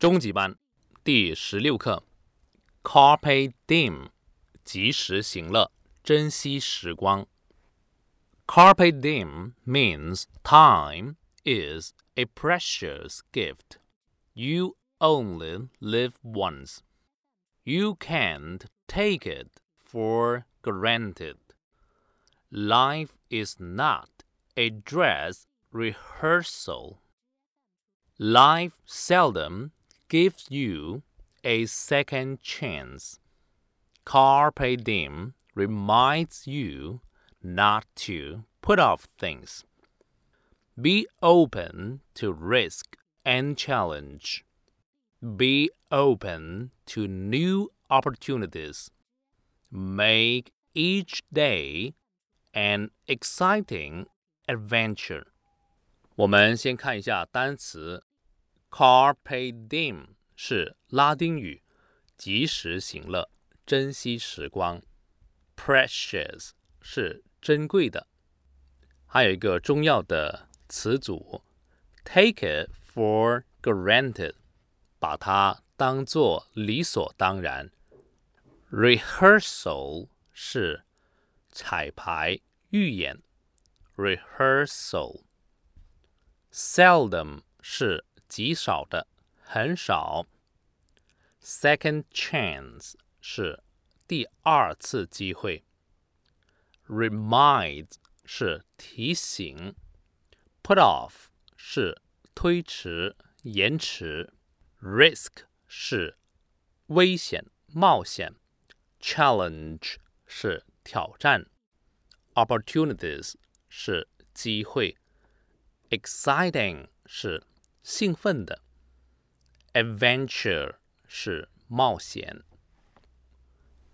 中级班第十六课，Carpe Diem，及时行乐，珍惜时光。Carpe diem means time is a precious gift. You only live once. You can't take it for granted. Life is not a dress rehearsal. Life seldom gives you a second chance. Carpe diem reminds you not to put off things. Be open to risk and challenge. Be open to new opportunities. Make each day an exciting adventure. 我们先看一下单词 Carpe diem 是拉丁语，及时行乐，珍惜时光。Precious 是珍贵的，还有一个重要的词组，take it for granted，把它当做理所当然。Rehearsal 是彩排、预演。Rehearsal。Seldom 是极少的，很少。Second chance 是第二次机会。Remind 是提醒，Put off 是推迟、延迟，Risk 是危险、冒险，Challenge 是挑战，Opportunities 是机会，Exciting 是 兴奋的，Adventure 是冒险。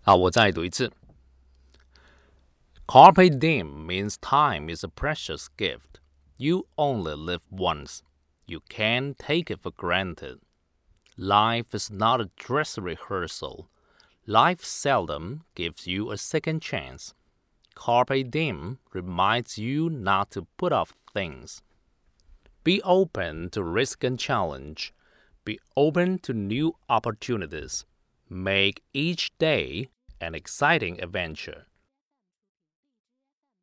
好，我再读一次。Carpe diem means time is a precious gift. You only live once. You can't take it for granted. Life is not a dress rehearsal. Life seldom gives you a second chance. Carpe diem reminds you not to put off things. Be open to risk and challenge. Be open to new opportunities. Make each day an exciting adventure.